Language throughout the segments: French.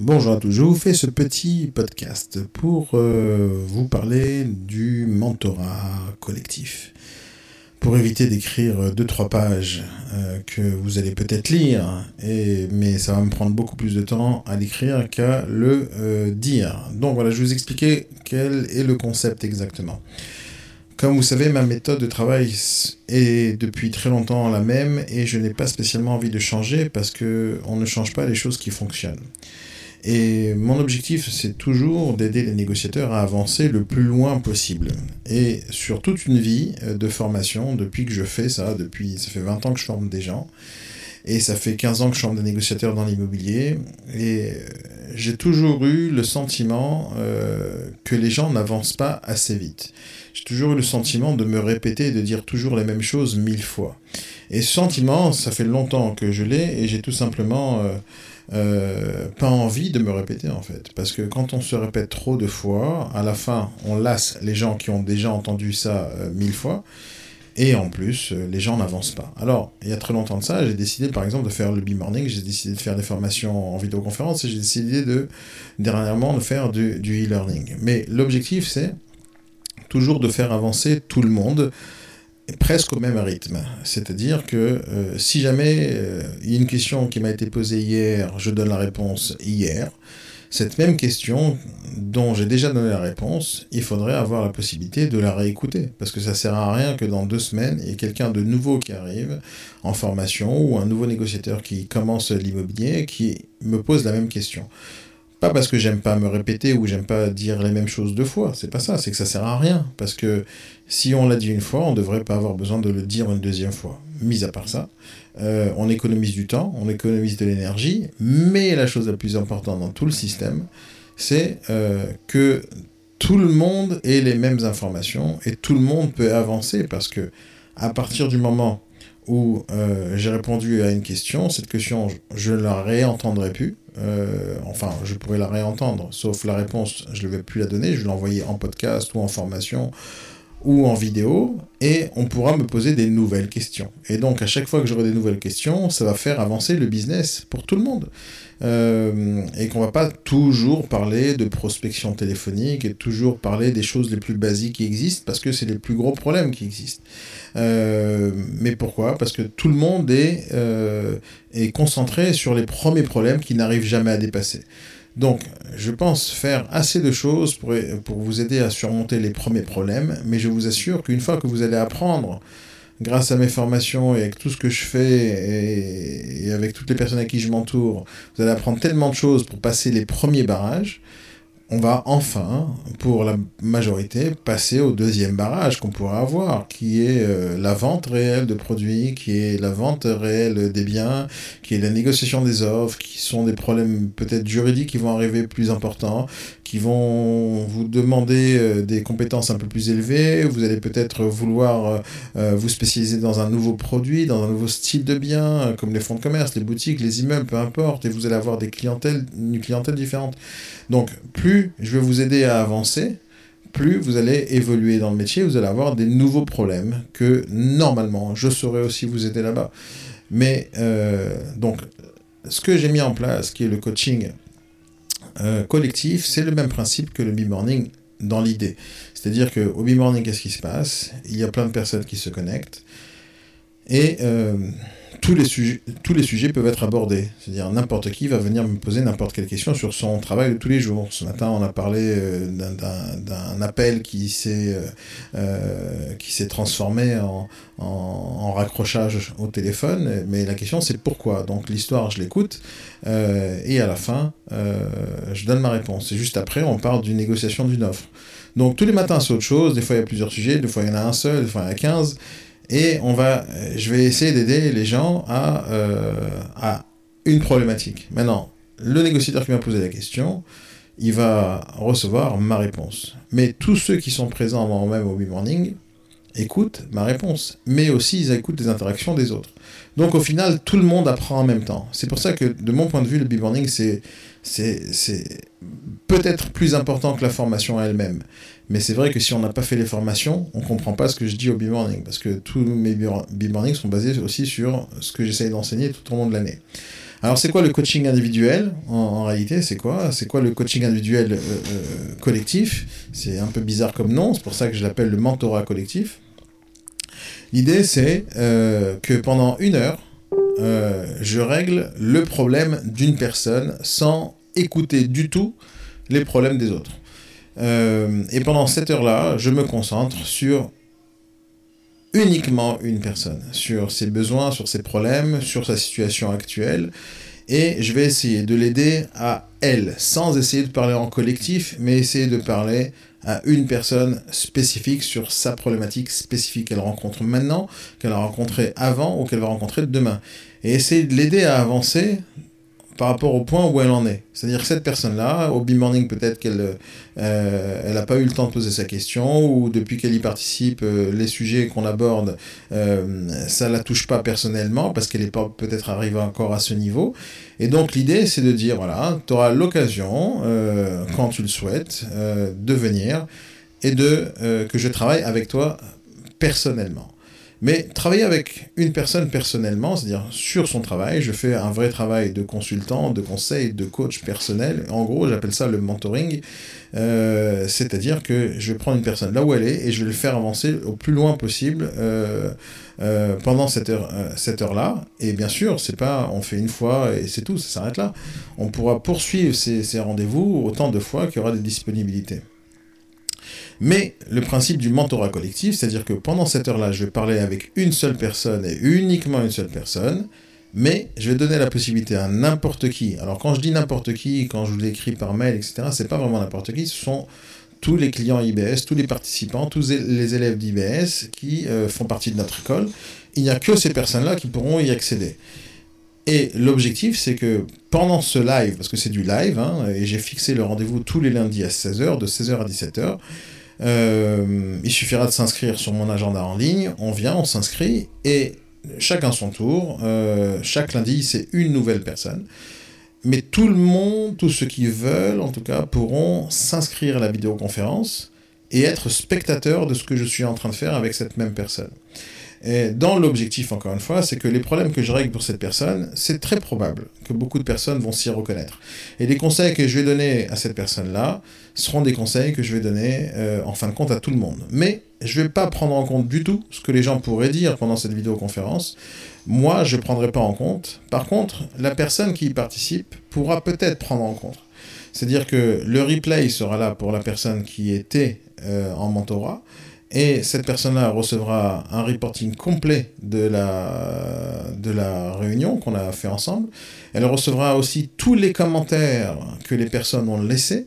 Bonjour à tous, je vous fais ce petit podcast pour euh, vous parler du mentorat collectif. Pour éviter d'écrire deux trois pages euh, que vous allez peut-être lire, mais ça va me prendre beaucoup plus de temps à l'écrire qu'à le euh, dire. Donc voilà, je vais vous expliquer quel est le concept exactement. Comme vous savez, ma méthode de travail est depuis très longtemps la même et je n'ai pas spécialement envie de changer parce que on ne change pas les choses qui fonctionnent. Et mon objectif, c'est toujours d'aider les négociateurs à avancer le plus loin possible. Et sur toute une vie euh, de formation, depuis que je fais ça, depuis ça fait 20 ans que je forme des gens, et ça fait 15 ans que je forme des négociateurs dans l'immobilier, et euh, j'ai toujours eu le sentiment euh, que les gens n'avancent pas assez vite. J'ai toujours eu le sentiment de me répéter et de dire toujours les mêmes choses mille fois. Et ce sentiment, ça fait longtemps que je l'ai, et j'ai tout simplement... Euh, pas envie de me répéter en fait. Parce que quand on se répète trop de fois, à la fin, on lasse les gens qui ont déjà entendu ça euh, mille fois. Et en plus, euh, les gens n'avancent pas. Alors, il y a très longtemps de ça, j'ai décidé par exemple de faire le B-Morning, j'ai décidé de faire des formations en vidéoconférence et j'ai décidé de, dernièrement, de faire du e-learning. Mais l'objectif, c'est toujours de faire avancer tout le monde presque au même rythme. C'est-à-dire que euh, si jamais euh, il y a une question qui m'a été posée hier, je donne la réponse hier. Cette même question, dont j'ai déjà donné la réponse, il faudrait avoir la possibilité de la réécouter. Parce que ça sert à rien que dans deux semaines, il y ait quelqu'un de nouveau qui arrive en formation ou un nouveau négociateur qui commence l'immobilier qui me pose la même question. Pas parce que j'aime pas me répéter ou j'aime pas dire les mêmes choses deux fois, c'est pas ça, c'est que ça sert à rien. Parce que si on l'a dit une fois, on devrait pas avoir besoin de le dire une deuxième fois. Mis à part ça, euh, on économise du temps, on économise de l'énergie, mais la chose la plus importante dans tout le système, c'est euh, que tout le monde ait les mêmes informations et tout le monde peut avancer parce que à partir du moment où euh, j'ai répondu à une question, cette question, je ne la réentendrai plus. Euh, enfin, je pourrais la réentendre, sauf la réponse, je ne vais plus la donner, je vais l'envoyer en podcast ou en formation ou en vidéo, et on pourra me poser des nouvelles questions. Et donc, à chaque fois que j'aurai des nouvelles questions, ça va faire avancer le business pour tout le monde. Euh, et qu'on va pas toujours parler de prospection téléphonique et toujours parler des choses les plus basiques qui existent, parce que c'est les plus gros problèmes qui existent. Euh, mais pourquoi? Parce que tout le monde est, euh, est concentré sur les premiers problèmes qui n'arrivent jamais à dépasser. Donc, je pense faire assez de choses pour, vous aider à surmonter les premiers problèmes, mais je vous assure qu'une fois que vous allez apprendre, grâce à mes formations et avec tout ce que je fais et, avec toutes les personnes à qui je m'entoure, vous allez apprendre tellement de choses pour passer les premiers barrages on va enfin, pour la majorité, passer au deuxième barrage qu'on pourra avoir, qui est euh, la vente réelle de produits, qui est la vente réelle des biens, qui est la négociation des offres, qui sont des problèmes peut-être juridiques qui vont arriver plus importants, qui vont vous demander euh, des compétences un peu plus élevées, vous allez peut-être vouloir euh, vous spécialiser dans un nouveau produit, dans un nouveau style de bien, comme les fonds de commerce, les boutiques, les immeubles, peu importe, et vous allez avoir des clientèles, une clientèle différente. Donc, plus je vais vous aider à avancer, plus vous allez évoluer dans le métier, vous allez avoir des nouveaux problèmes que normalement je saurais aussi vous aider là-bas. Mais euh, donc, ce que j'ai mis en place, qui est le coaching euh, collectif, c'est le même principe que le B-Morning dans l'idée. C'est-à-dire qu'au B-Morning, qu'est-ce qui se passe? Il y a plein de personnes qui se connectent. Et euh, tous les, sujets, tous les sujets peuvent être abordés. C'est-à-dire n'importe qui va venir me poser n'importe quelle question sur son travail de tous les jours. Ce matin, on a parlé euh, d'un appel qui s'est euh, euh, transformé en, en, raccrochage au téléphone. Mais la question, c'est pourquoi? Donc l'histoire, je l'écoute. et à la fin, je donne ma réponse. Et juste après, on parle d'une négociation d'une offre. Donc tous les matins, c'est autre chose. Des fois, il y a plusieurs sujets. Des fois, il y en a un seul. Des fois, il y en a 15. Et on va, euh, je vais essayer d'aider les gens à, euh, à une problématique. Maintenant, le négociateur qui m'a posé la question, il va recevoir ma réponse. Mais tous ceux qui sont présents moi-même au B-Morning écoutent ma réponse. Mais aussi, ils écoutent les interactions des autres. Donc au final, tout le monde apprend en même temps. C'est pour ça que, de mon point de vue, le B-Morning, c'est peut-être plus important que la formation elle-même. Mais c'est vrai que si on n'a pas fait les formations, on ne comprend pas ce que je dis au B-Morning, parce que tous mes B-Morning sont basés aussi sur ce que j'essaye d'enseigner tout au long de l'année. Alors, c'est quoi le coaching individuel en, réalité? C'est quoi? C'est quoi le coaching individuel collectif? C'est un peu bizarre comme nom, c'est pour ça que je l'appelle le mentorat collectif. L'idée, c'est que pendant une heure, je règle le problème d'une personne sans écouter du tout les problèmes des autres. et pendant cette heure-là, je me concentre sur uniquement une personne, sur ses besoins, sur ses problèmes, sur sa situation actuelle, et je vais essayer de l'aider à elle, sans essayer de parler en collectif, mais essayer de parler à une personne spécifique sur sa problématique spécifique qu'elle rencontre maintenant, qu'elle a rencontrée avant ou qu'elle va rencontrer demain. Et essayer de l'aider à avancer par rapport au point où elle en est. C'est-à-dire que cette personne-là, au B-Morning, peut-être qu'elle euh, elle n'a pas eu le temps de poser sa question, ou depuis qu'elle y participe, euh, les sujets qu'on aborde, euh, ça la touche pas personnellement, parce qu'elle n'est pas peut-être arrivée encore à ce niveau. Et donc l'idée, c'est de dire, voilà, tu auras l'occasion, euh, quand tu le souhaites, de venir et de que je travaille avec toi personnellement. Mais travailler avec une personne personnellement, c'est-à-dire sur son travail, je fais un vrai travail de consultant, de conseil, de coach personnel. En gros, j'appelle ça le mentoring. Euh, c'est-à-dire que je prendre une personne là où elle est et je vais le faire avancer au plus loin possible euh, euh, pendant cette heure, cette heure-là. Et bien sûr, c'est pas on fait une fois et c'est tout, ça s'arrête là. On pourra poursuivre ces, ces rendez-vous autant de fois qu'il y aura des disponibilités. Mais le principe du mentorat collectif, c'est-à-dire que pendant cette heure-là, je vais parler avec une seule personne et uniquement une seule personne, mais je vais donner la possibilité à n'importe qui. Alors quand je dis n'importe qui, quand je vous l'écris par mail, etc., c'est pas vraiment n'importe qui, ce sont tous les clients IBS, tous les participants, tous les élèves d'IBS qui euh, font partie de notre école. Il n'y a que ces personnes-là qui pourront y accéder. Et l'objectif, c'est que pendant ce live, parce que c'est du live, hein, et j'ai fixé le rendez-vous tous les lundis à 16h, de 16h à 17h, euh, il suffira de s'inscrire sur mon agenda en ligne, on vient, on s'inscrit, et chacun son tour, euh, chaque lundi, c'est une nouvelle personne. Mais tout le monde, tous ceux qui veulent, en tout cas, pourront s'inscrire à la vidéoconférence et être spectateurs de ce que je suis en train de faire avec cette même personne. Et dans l'objectif, encore une fois, c'est que les problèmes que je règle pour cette personne, c'est très probable que beaucoup de personnes vont s'y reconnaître. Et les conseils que je vais donner à cette personne-là seront des conseils que je vais donner euh, en fin de compte à tout le monde. Mais je ne vais pas prendre en compte du tout ce que les gens pourraient dire pendant cette vidéoconférence. Moi, je ne prendrai pas en compte. Par contre, la personne qui y participe pourra peut-être prendre en compte. C'est-à-dire que le replay sera là pour la personne qui était euh, en mentorat et cette personne-là recevra un reporting complet de la, de la réunion qu'on a fait ensemble. Elle recevra aussi tous les commentaires que les personnes ont laissés.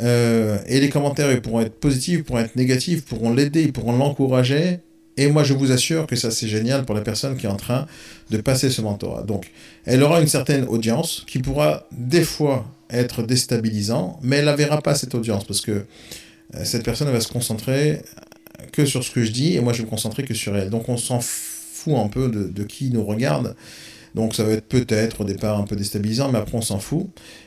Euh, et les commentaires ils pourront être positifs, pourront être négatifs, pourront l'aider, pourront l'encourager. Et moi, je vous assure que ça, c'est génial pour la personne qui est en train de passer ce mentorat. Donc, elle aura une certaine audience qui pourra des fois être déstabilisant, mais elle ne verra pas cette audience parce que euh, cette personne va se concentrer que sur ce que je dis et moi je vais me concentrer que sur elle. Donc on s'en fout un peu de, qui nous regarde. Donc ça va être peut-être au départ un peu déstabilisant, mais après on s'en fout.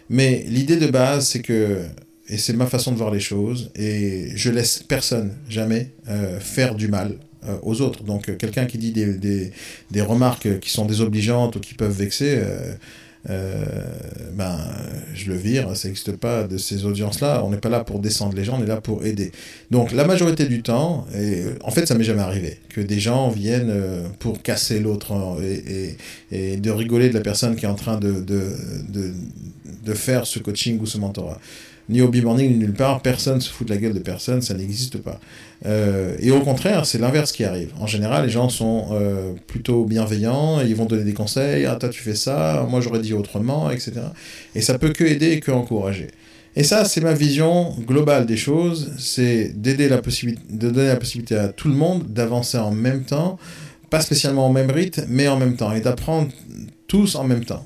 Mais l'idée de base, c'est que, et c'est ma façon de voir les choses, et je laisse personne, jamais, euh, faire du mal euh, aux autres. Donc euh, quelqu'un qui dit des, des, des, remarques qui sont désobligeantes ou qui peuvent vexer, ben, je le vire, ça n'existe pas de ces audiences-là. On n'est pas là pour descendre les gens, on est là pour aider. Donc la majorité du temps, en fait ça m'est jamais arrivé, que des gens viennent euh, pour casser l'autre et, de rigoler de la personne qui est en train de, de, de faire ce coaching ou ce mentorat ni au B-Morning, ni nulle part, personne se fout de la gueule de personne, ça n'existe pas. Euh, et au contraire, c'est l'inverse qui arrive. En général, les gens sont euh, plutôt bienveillants, ils vont donner des conseils, ah toi tu fais ça, moi j'aurais dit autrement, etc. Et ça peut que aider et que encourager. Et ça, c'est ma vision globale des choses, c'est d'aider la possibilité, de donner la possibilité à tout le monde d'avancer en même temps, pas spécialement au même rythme, mais en même temps, et d'apprendre tous en même temps.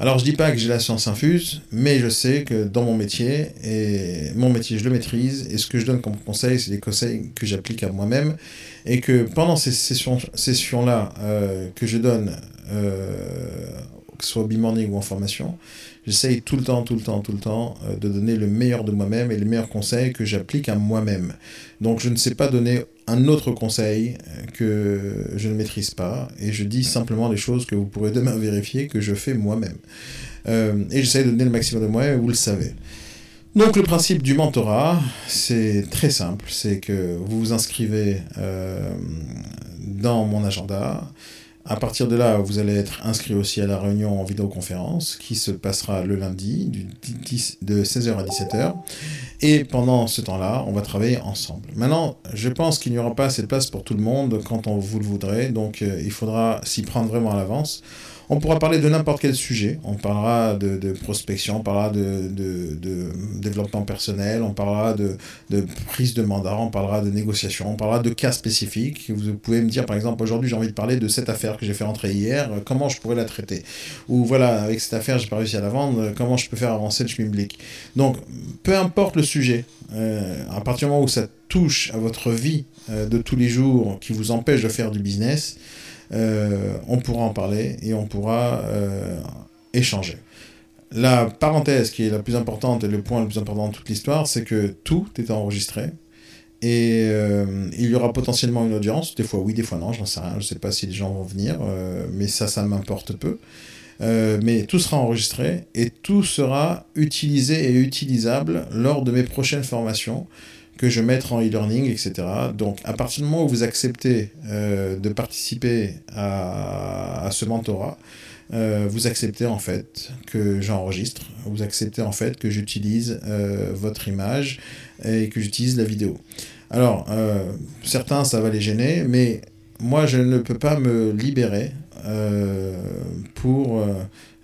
Alors je dis pas que j'ai la science infuse, mais je sais que dans mon métier, et mon métier je le maîtrise, et ce que je donne comme conseil, c'est des conseils que j'applique à moi-même, et que pendant ces sessions-là euh, que je donne, euh, que ce soit au ou en formation, J'essaye tout le temps, tout le temps, tout le temps euh, de donner le meilleur de moi-même et les meilleurs conseils que j'applique à moi-même. Donc je ne sais pas donner un autre conseil euh, que je ne maîtrise pas et je dis simplement les choses que vous pourrez demain vérifier que je fais moi-même. Euh, et j'essaye de donner le maximum de moi, vous le savez. Donc le principe du mentorat, c'est très simple, c'est que vous vous inscrivez dans mon agenda, à partir de là, vous allez être inscrit aussi à la réunion en vidéoconférence qui se passera le lundi du 10, de 16h à 17h. Et pendant ce temps-là, on va travailler ensemble. Maintenant, je pense qu'il n'y aura pas assez de place pour tout le monde quand on vous le voudrez, donc euh, il faudra s'y prendre vraiment à l'avance. On pourra parler de n'importe quel sujet. On parlera de, prospection, on parlera de, développement personnel, on parlera de, prise de mandat, on parlera de négociation, on parlera de cas spécifiques. Vous pouvez me dire, par exemple, aujourd'hui j'ai envie de parler de cette affaire que j'ai fait entrer hier, comment je pourrais la traiter? Ou voilà, avec cette affaire, j'ai pas réussi à la vendre, comment je peux faire avancer le schmimblick Donc, peu importe le sujet, euh, à partir du moment où ça touche à votre vie euh, de tous les jours, qui vous empêche de faire du business, euh, on pourra en parler et on pourra euh, échanger. La parenthèse qui est la plus importante et le point le plus important de toute l'histoire, c'est que tout est enregistré. Et euh, il y aura potentiellement une audience, des fois oui, des fois non, j'en sais rien, je ne sais pas si les gens vont venir, mais ça, ça m'importe peu. mais tout sera enregistré et tout sera utilisé et utilisable lors de mes prochaines formations que je mettrai en e-learning, etc. Donc, à partir du moment où vous acceptez euh, de participer à, ce mentorat, euh, vous acceptez en fait que j'enregistre, vous acceptez en fait que j'utilise euh, votre image et que j'utilise la vidéo. Alors, certains, ça va les gêner, mais moi, je ne peux pas me libérer pour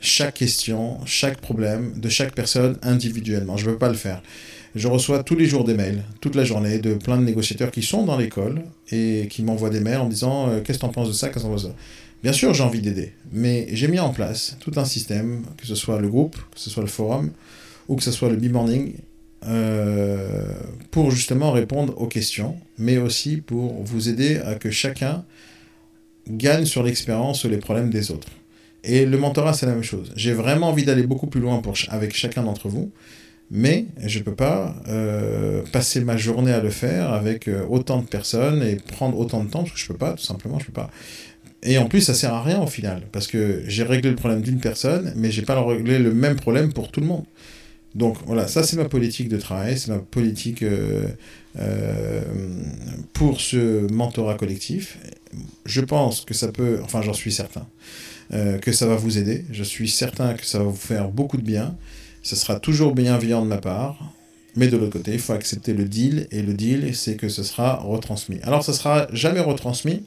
chaque question, chaque problème de chaque personne individuellement. Je ne peux pas le faire. Je reçois tous les jours des mails, toute la journée, de plein de négociateurs qui sont dans l'école et qui m'envoient des mails en disant euh, Qu'est-ce que tu en penses de ça Qu'est-ce que de ça? Bien sûr, j'ai envie d'aider, mais j'ai mis en place tout un système, que ce soit le groupe, que ce soit le forum, ou que ce soit le B-Morning, euh, pour justement répondre aux questions, mais aussi pour vous aider à que chacun gagne sur l'expérience ou les problèmes des autres. Et le mentorat, c'est la même chose. J'ai vraiment envie d'aller beaucoup plus loin avec chacun d'entre vous mais je ne peux pas euh, passer ma journée à le faire avec euh, autant de personnes et prendre autant de temps, parce que je ne peux pas, tout simplement, je ne peux pas. Et en plus, ça sert à rien au final, parce que j'ai réglé le problème d'une personne, mais j'ai pas réglé le même problème pour tout le monde. Donc voilà, ça c'est ma politique de travail, c'est ma politique euh, pour ce mentorat collectif. Je pense que ça peut, enfin j'en suis certain, que ça va vous aider. Je suis certain que ça va vous faire beaucoup de bien ce sera toujours bienveillant de ma part. Mais de l'autre côté, il faut accepter le deal. Et le deal, c'est que ce sera retransmis. Alors, ce sera jamais retransmis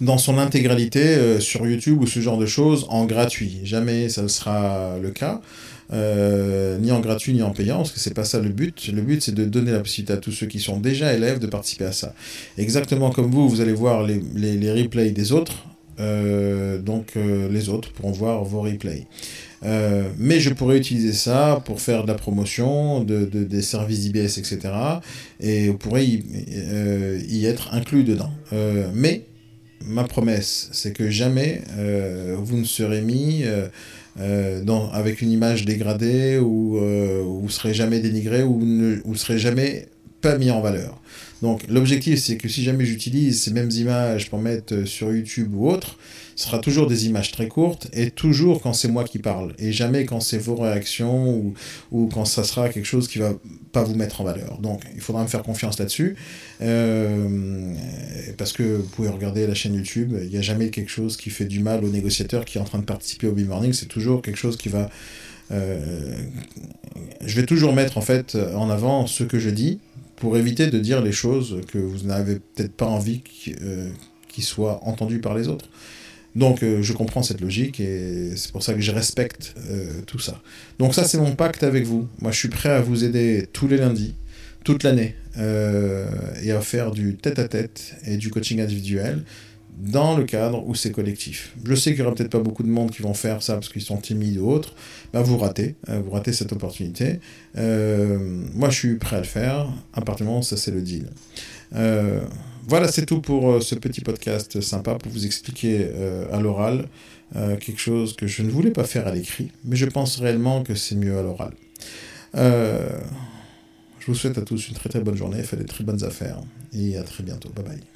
dans son intégralité euh, sur YouTube ou ce genre de choses en gratuit. Jamais ça sera le cas. Euh, ni en gratuit ni en payant, parce que c'est pas ça le but. Le but, c'est de donner la possibilité à tous ceux qui sont déjà élèves de participer à ça. Exactement comme vous, vous allez voir les, les, replays des autres. Euh, donc les autres pourront voir vos replays. Euh, mais je pourrais utiliser ça pour faire de la promotion de, des services IBS, etc. Et vous pourrez y, euh, être inclus dedans. Euh, mais ma promesse, c'est que jamais vous ne serez mis dans, avec une image dégradée ou vous serez jamais dénigré ou ne serez jamais pas mis en valeur. Donc l'objectif, c'est que si jamais j'utilise ces mêmes images pour mettre sur YouTube ou autre, ce sera toujours des images très courtes et toujours quand c'est moi qui parle et jamais quand c'est vos réactions ou, ou, quand ça sera quelque chose qui va pas vous mettre en valeur. Donc il faudra me faire confiance là-dessus euh, parce que vous pouvez regarder la chaîne YouTube, il n'y a jamais quelque chose qui fait du mal au négociateur qui est en train de participer au B-Morning, c'est toujours quelque chose qui va... Euh, je vais toujours mettre en fait en avant ce que je dis pour éviter de dire les choses que vous n'avez peut-être pas envie qu'ils euh, soient entendues par les autres. Donc euh, je comprends cette logique et c'est pour ça que je respecte euh, tout ça. Donc ça c'est mon pacte avec vous. Moi je suis prêt à vous aider tous les lundis, toute l'année, euh, et à faire du tête-à-tête et du coaching individuel dans le cadre où c'est collectif. Je sais qu'il n'y aura peut-être pas beaucoup de monde qui vont faire ça parce qu'ils sont timides ou autres. Bah, vous ratez, vous ratez cette opportunité. moi je suis prêt à le faire. À partir du moment ça c'est le deal. Voilà, c'est tout pour ce petit podcast sympa pour vous expliquer à l'oral quelque chose que je ne voulais pas faire à l'écrit, mais je pense réellement que c'est mieux à l'oral. je vous souhaite à tous une très très bonne journée, faites des très bonnes affaires et à très bientôt. Bye bye.